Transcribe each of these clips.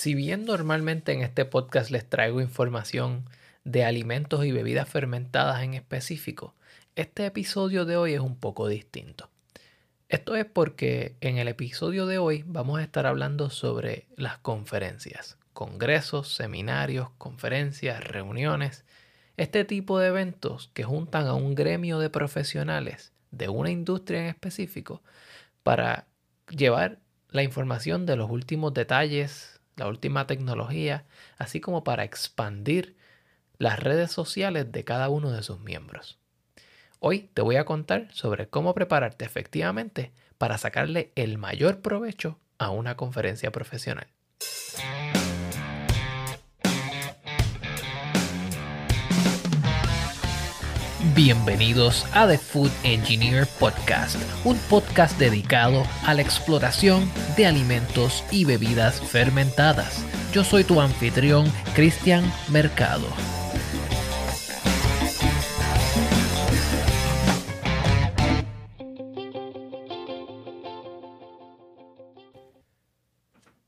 Si bien normalmente en este podcast les traigo información de alimentos y bebidas fermentadas en específico, este episodio de hoy es un poco distinto. Esto es porque en el episodio de hoy vamos a estar hablando sobre las conferencias, congresos, seminarios, conferencias, reuniones, este tipo de eventos que juntan a un gremio de profesionales de una industria en específico para llevar la información de los últimos detalles, la última tecnología, así como para expandir las redes sociales de cada uno de sus miembros. Hoy te voy a contar sobre cómo prepararte efectivamente para sacarle el mayor provecho a una conferencia profesional. Bienvenidos a The Food Engineer Podcast, un podcast dedicado a la exploración de alimentos y bebidas fermentadas. Yo soy tu anfitrión, Cristian Mercado.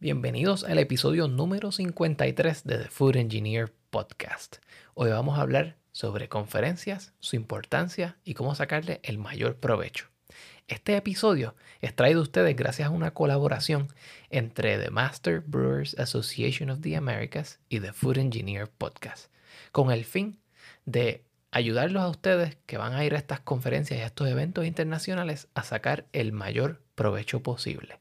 Bienvenidos al episodio número 53 de The Food Engineer Podcast. Hoy vamos a hablar sobre conferencias, su importancia y cómo sacarle el mayor provecho. Este episodio es traído a ustedes gracias a una colaboración entre The Master Brewers Association of the Americas y The Food Engineer Podcast, con el fin de ayudarlos a ustedes que van a ir a estas conferencias y a estos eventos internacionales a sacar el mayor provecho posible.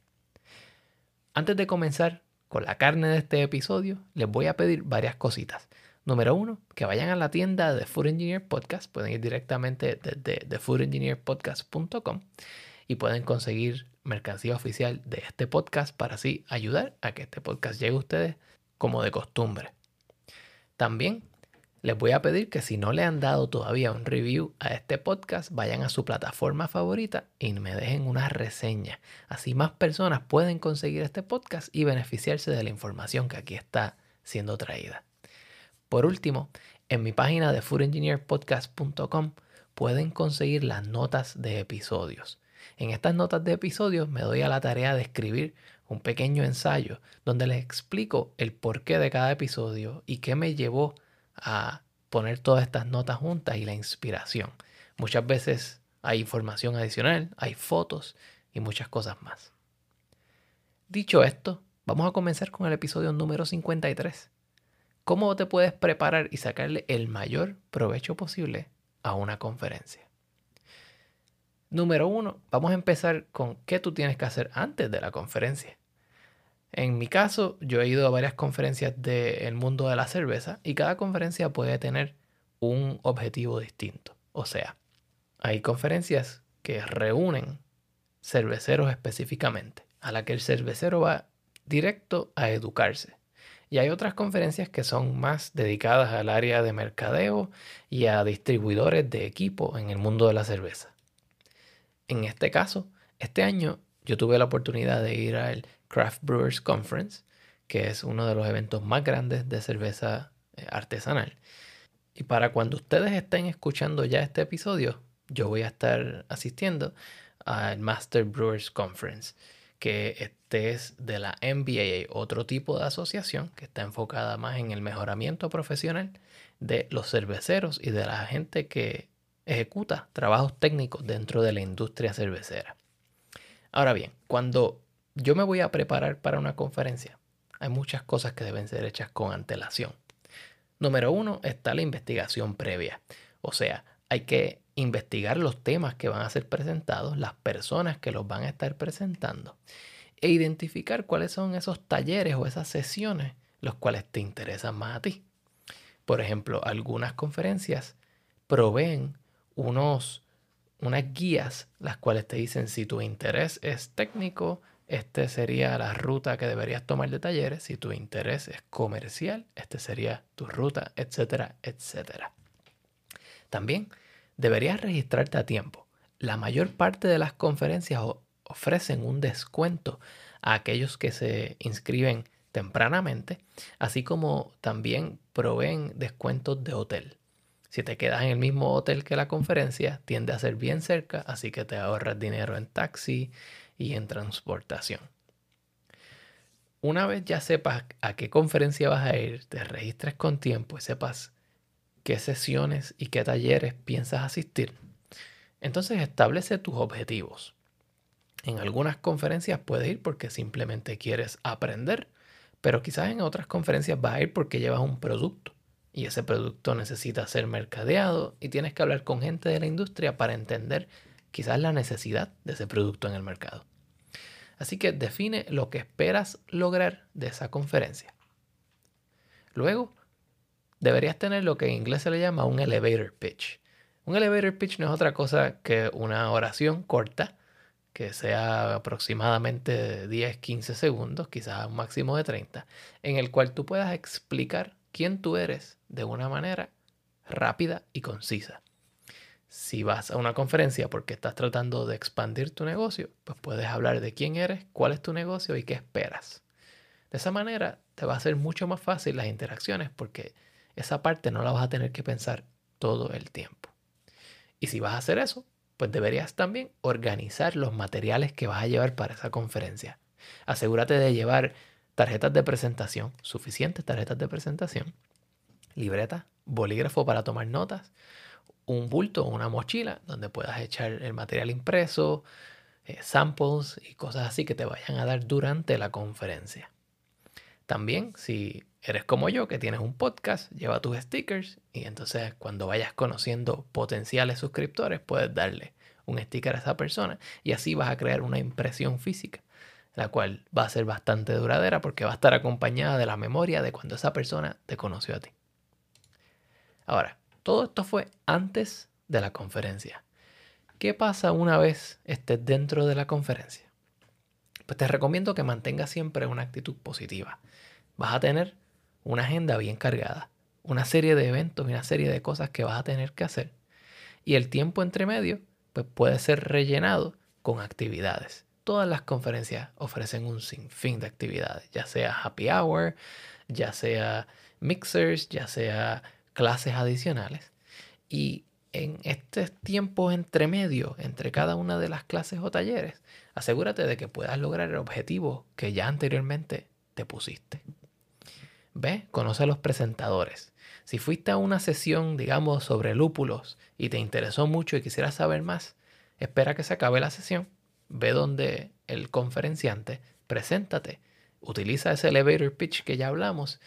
Antes de comenzar con la carne de este episodio, les voy a pedir varias cositas. Número uno, que vayan a la tienda de Food Engineer Podcast. Pueden ir directamente desde thefoodengineerpodcast.com y pueden conseguir mercancía oficial de este podcast para así ayudar a que este podcast llegue a ustedes como de costumbre. También les voy a pedir que si no le han dado todavía un review a este podcast, vayan a su plataforma favorita y me dejen una reseña. Así más personas pueden conseguir este podcast y beneficiarse de la información que aquí está siendo traída. Por último, en mi página de foodengineerpodcast.com pueden conseguir las notas de episodios. En estas notas de episodios me doy a la tarea de escribir un pequeño ensayo donde les explico el porqué de cada episodio y qué me llevó a poner todas estas notas juntas y la inspiración. Muchas veces hay información adicional, hay fotos y muchas cosas más. Dicho esto, vamos a comenzar con el episodio número 53. ¿Cómo te puedes preparar y sacarle el mayor provecho posible a una conferencia? Número uno, vamos a empezar con qué tú tienes que hacer antes de la conferencia. En mi caso, yo he ido a varias conferencias del mundo de la cerveza y cada conferencia puede tener un objetivo distinto. O sea, hay conferencias que reúnen cerveceros específicamente, a la que el cervecero va directo a educarse. Y hay otras conferencias que son más dedicadas al área de mercadeo y a distribuidores de equipo en el mundo de la cerveza. En este caso, este año yo tuve la oportunidad de ir al Craft Brewers Conference, que es uno de los eventos más grandes de cerveza eh, artesanal. Y para cuando ustedes estén escuchando ya este episodio, yo voy a estar asistiendo al Master Brewers Conference que este es de la MBA, otro tipo de asociación que está enfocada más en el mejoramiento profesional de los cerveceros y de la gente que ejecuta trabajos técnicos dentro de la industria cervecera. Ahora bien, cuando yo me voy a preparar para una conferencia, hay muchas cosas que deben ser hechas con antelación. Número uno está la investigación previa. O sea, hay que investigar los temas que van a ser presentados, las personas que los van a estar presentando e identificar cuáles son esos talleres o esas sesiones los cuales te interesan más a ti. Por ejemplo, algunas conferencias proveen unos, unas guías las cuales te dicen si tu interés es técnico, esta sería la ruta que deberías tomar de talleres, si tu interés es comercial, esta sería tu ruta, etcétera, etcétera. También deberías registrarte a tiempo. La mayor parte de las conferencias ofrecen un descuento a aquellos que se inscriben tempranamente, así como también proveen descuentos de hotel. Si te quedas en el mismo hotel que la conferencia, tiende a ser bien cerca, así que te ahorras dinero en taxi y en transportación. una vez ya sepas a qué conferencia vas a ir, te registres con tiempo y sepas qué sesiones y qué talleres piensas asistir, entonces establece tus objetivos. En algunas conferencias puedes ir porque simplemente quieres aprender, pero quizás en otras conferencias vas a ir porque llevas un producto y ese producto necesita ser mercadeado y tienes que hablar con gente de la industria para entender quizás la necesidad de ese producto en el mercado. Así que define lo que esperas lograr de esa conferencia. Luego, deberías tener lo que en inglés se le llama un elevator pitch. Un elevator pitch no es otra cosa que una oración corta que sea aproximadamente 10-15 segundos, quizás un máximo de 30, en el cual tú puedas explicar quién tú eres de una manera rápida y concisa. Si vas a una conferencia porque estás tratando de expandir tu negocio, pues puedes hablar de quién eres, cuál es tu negocio y qué esperas. De esa manera te va a ser mucho más fácil las interacciones porque esa parte no la vas a tener que pensar todo el tiempo. Y si vas a hacer eso, pues deberías también organizar los materiales que vas a llevar para esa conferencia. Asegúrate de llevar tarjetas de presentación, suficientes tarjetas de presentación, libreta, bolígrafo para tomar notas, un bulto o una mochila donde puedas echar el material impreso, eh, samples y cosas así que te vayan a dar durante la conferencia. También, si eres como yo, que tienes un podcast, lleva tus stickers y entonces cuando vayas conociendo potenciales suscriptores, puedes darle un sticker a esa persona y así vas a crear una impresión física, la cual va a ser bastante duradera porque va a estar acompañada de la memoria de cuando esa persona te conoció a ti. Ahora, todo esto fue antes de la conferencia. ¿Qué pasa una vez estés dentro de la conferencia? Pues te recomiendo que mantengas siempre una actitud positiva. Vas a tener una agenda bien cargada, una serie de eventos y una serie de cosas que vas a tener que hacer. Y el tiempo entre medio pues puede ser rellenado con actividades. Todas las conferencias ofrecen un sinfín de actividades, ya sea happy hour, ya sea mixers, ya sea clases adicionales. Y en estos tiempos entre medio, entre cada una de las clases o talleres, asegúrate de que puedas lograr el objetivo que ya anteriormente te pusiste. Ve, conoce a los presentadores. Si fuiste a una sesión, digamos, sobre lúpulos y te interesó mucho y quisieras saber más, espera que se acabe la sesión, ve donde el conferenciante, preséntate, utiliza ese elevator pitch que ya hablamos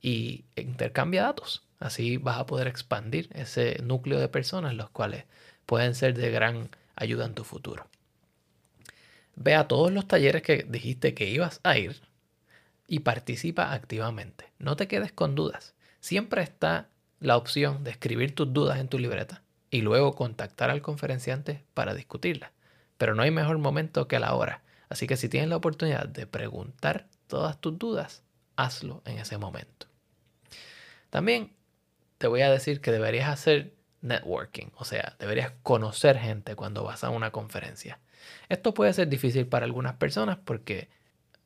y intercambia datos. Así vas a poder expandir ese núcleo de personas, los cuales pueden ser de gran ayuda en tu futuro. Ve a todos los talleres que dijiste que ibas a ir y participa activamente. No te quedes con dudas. Siempre está la opción de escribir tus dudas en tu libreta y luego contactar al conferenciante para discutirlas. Pero no hay mejor momento que la hora. Así que si tienes la oportunidad de preguntar todas tus dudas, hazlo en ese momento. También te voy a decir que deberías hacer networking, o sea, deberías conocer gente cuando vas a una conferencia. Esto puede ser difícil para algunas personas porque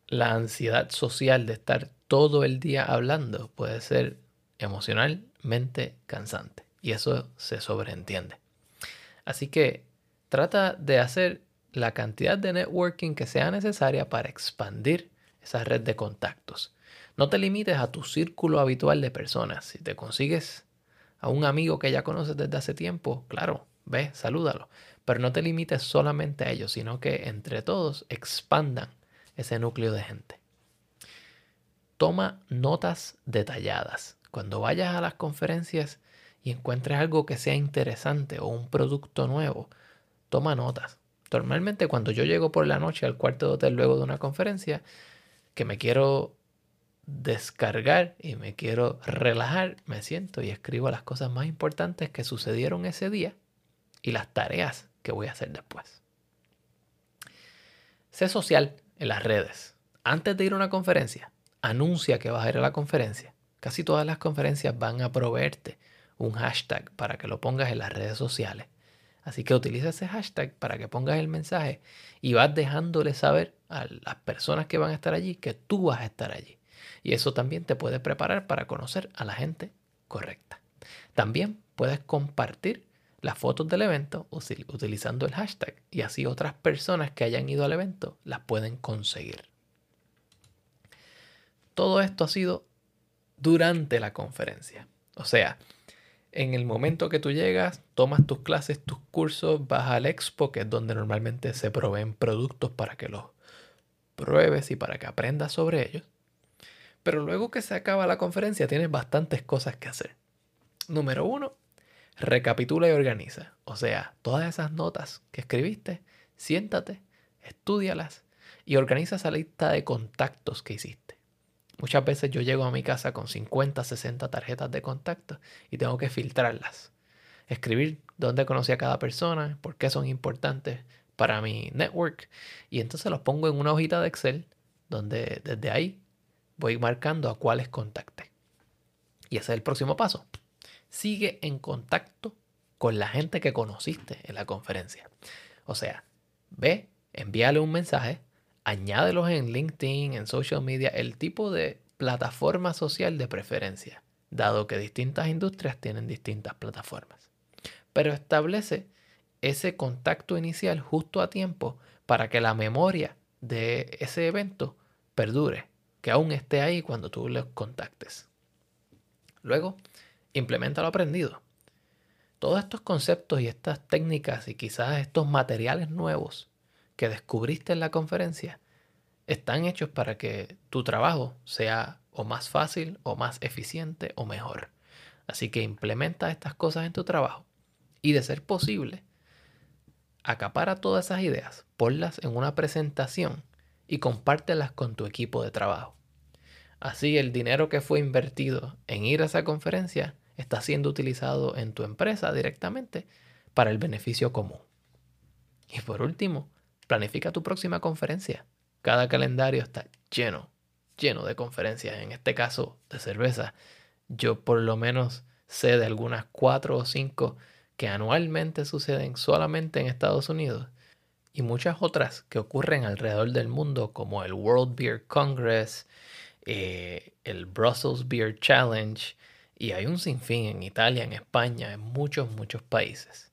la ansiedad social de estar todo el día hablando puede ser emocionalmente cansante y eso se sobreentiende. Así que trata de hacer la cantidad de networking que sea necesaria para expandir esa red de contactos. No te limites a tu círculo habitual de personas. Si te consigues a un amigo que ya conoces desde hace tiempo, claro, ve, salúdalo. Pero no te limites solamente a ellos, sino que entre todos expandan ese núcleo de gente. Toma notas detalladas. Cuando vayas a las conferencias y encuentres algo que sea interesante o un producto nuevo, toma notas. Normalmente cuando yo llego por la noche al cuarto de hotel luego de una conferencia, que me quiero descargar y me quiero relajar, me siento y escribo las cosas más importantes que sucedieron ese día y las tareas que voy a hacer después. Sé social en las redes. Antes de ir a una conferencia, anuncia que vas a ir a la conferencia. Casi todas las conferencias van a proveerte un hashtag para que lo pongas en las redes sociales. Así que utiliza ese hashtag para que pongas el mensaje y vas dejándole saber a las personas que van a estar allí que tú vas a estar allí. Y eso también te puede preparar para conocer a la gente correcta. También puedes compartir las fotos del evento utilizando el hashtag y así otras personas que hayan ido al evento las pueden conseguir. todo esto ha sido durante la conferencia. O sea, en el momento que tú llegas, tomas tus clases, tus cursos, vas al expo, que es donde normalmente se proveen productos para que los pruebes y para que aprendas sobre ellos. Pero luego que se acaba la conferencia tienes bastantes cosas que hacer. Número uno, recapitula y organiza. O sea, todas esas notas que escribiste, siéntate, estudialas y organiza esa lista de contactos que hiciste. Muchas veces yo llego a mi casa con 50, 60 tarjetas de contacto y tengo que filtrarlas. Escribir dónde conocí a cada persona, por qué son importantes para mi network. Y entonces los pongo en una hojita de Excel donde desde ahí voy marcando a cuáles contacté. Y ese es el próximo paso. Sigue en contacto con la gente que conociste en la conferencia. O sea, ve, envíale un mensaje añádelos en LinkedIn, en social media, el tipo de plataforma social de preferencia, dado que distintas industrias tienen distintas plataformas. Pero establece ese contacto inicial justo a tiempo para que la memoria de ese evento perdure, que aún esté ahí cuando tú los contactes. Luego, implementa lo aprendido. Todos estos conceptos y estas técnicas y quizás estos materiales nuevos que descubriste en la conferencia están hechos para que tu trabajo sea o más fácil o más eficiente o mejor. Así que implementa estas cosas en tu trabajo y de ser posible, acapara todas esas ideas, ponlas en una presentación y compártelas con tu equipo de trabajo. Así el dinero que fue invertido en ir a esa conferencia está siendo utilizado en tu empresa directamente para el beneficio común. Y por último, Planifica tu próxima conferencia. Cada calendario está lleno, lleno de conferencias. En este caso de cerveza, yo por lo menos sé de algunas cuatro o cinco que anualmente suceden solamente en Estados Unidos y muchas otras que ocurren alrededor del mundo como el World Beer Congress, eh, el Brussels Beer Challenge y hay un sinfín en Italia, en España, en muchos, muchos países.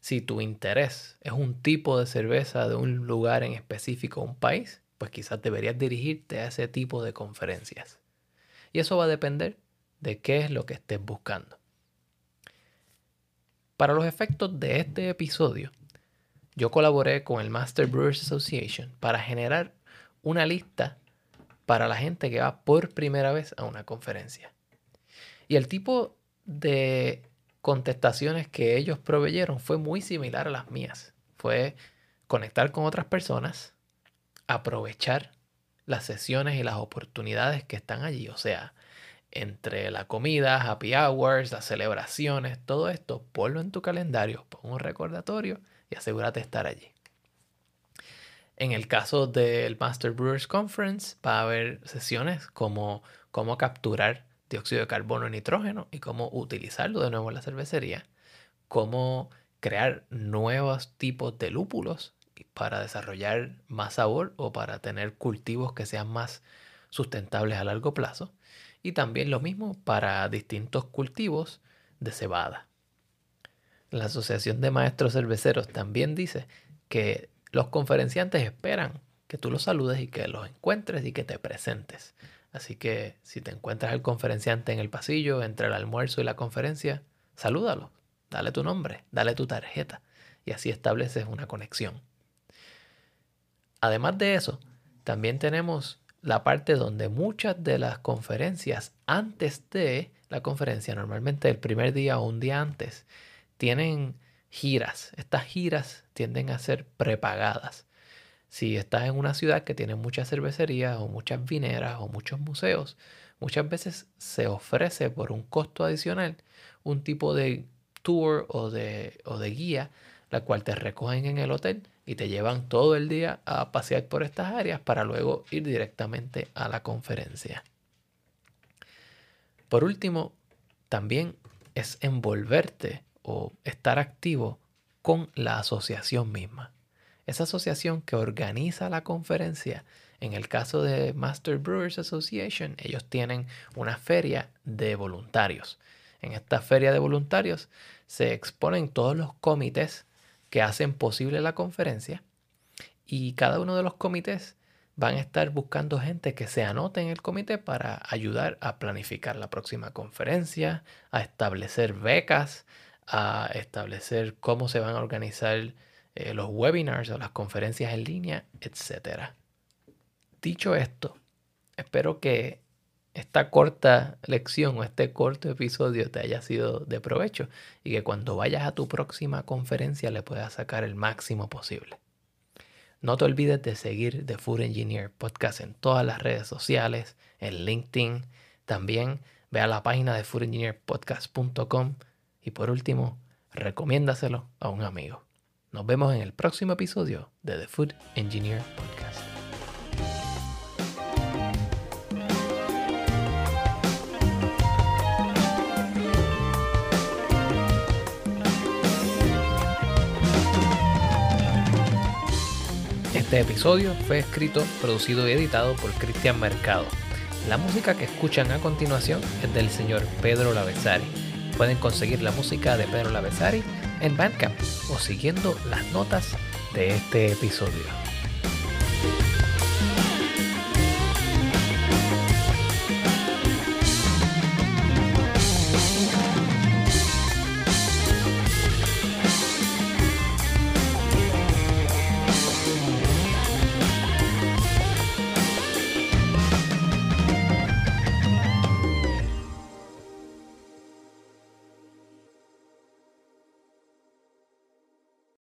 Si tu interés es un tipo de cerveza de un lugar en específico, un país, pues quizás deberías dirigirte a ese tipo de conferencias. Y eso va a depender de qué es lo que estés buscando. Para los efectos de este episodio, yo colaboré con el Master Brewers Association para generar una lista para la gente que va por primera vez a una conferencia. Y el tipo de contestaciones que ellos proveyeron fue muy similar a las mías. Fue conectar con otras personas, aprovechar las sesiones y las oportunidades que están allí. O sea, entre la comida, happy hours, las celebraciones, todo esto, ponlo en tu calendario, pon un recordatorio y asegúrate de estar allí. En el caso del Master Brewers Conference va a haber sesiones como cómo capturar dióxido de carbono y nitrógeno y cómo utilizarlo de nuevo en la cervecería, cómo crear nuevos tipos de lúpulos para desarrollar más sabor o para tener cultivos que sean más sustentables a largo plazo y también lo mismo para distintos cultivos de cebada. La Asociación de Maestros Cerveceros también dice que los conferenciantes esperan que tú los saludes y que los encuentres y que te presentes. Así que si te encuentras al conferenciante en el pasillo entre el almuerzo y la conferencia, salúdalo, dale tu nombre, dale tu tarjeta y así estableces una conexión. Además de eso, también tenemos la parte donde muchas de las conferencias antes de la conferencia, normalmente el primer día o un día antes, tienen giras. Estas giras tienden a ser prepagadas. Si estás en una ciudad que tiene muchas cervecerías o muchas vineras o muchos museos, muchas veces se ofrece por un costo adicional un tipo de tour o de, o de guía, la cual te recogen en el hotel y te llevan todo el día a pasear por estas áreas para luego ir directamente a la conferencia. Por último, también es envolverte o estar activo con la asociación misma esa asociación que organiza la conferencia, en el caso de Master Brewers Association, ellos tienen una feria de voluntarios. En esta feria de voluntarios se exponen todos los comités que hacen posible la conferencia y cada uno de los comités van a estar buscando gente que se anote en el comité para ayudar a planificar la próxima conferencia, a establecer becas, a establecer cómo se van a organizar eh, los webinars o las conferencias en línea, etc. Dicho esto, espero que esta corta lección o este corto episodio te haya sido de provecho y que cuando vayas a tu próxima conferencia le puedas sacar el máximo posible. No te olvides de seguir The Food Engineer Podcast en todas las redes sociales, en LinkedIn. También ve a la página de foodengineerpodcast.com y por último, recomiéndaselo a un amigo. Nos vemos en el próximo episodio de The Food Engineer Podcast. Este episodio fue escrito, producido y editado por Cristian Mercado. La música que escuchan a continuación es del señor Pedro Lavesari. Pueden conseguir la música de Pedro Lavesari en Bandcamp o siguiendo las notas de este episodio.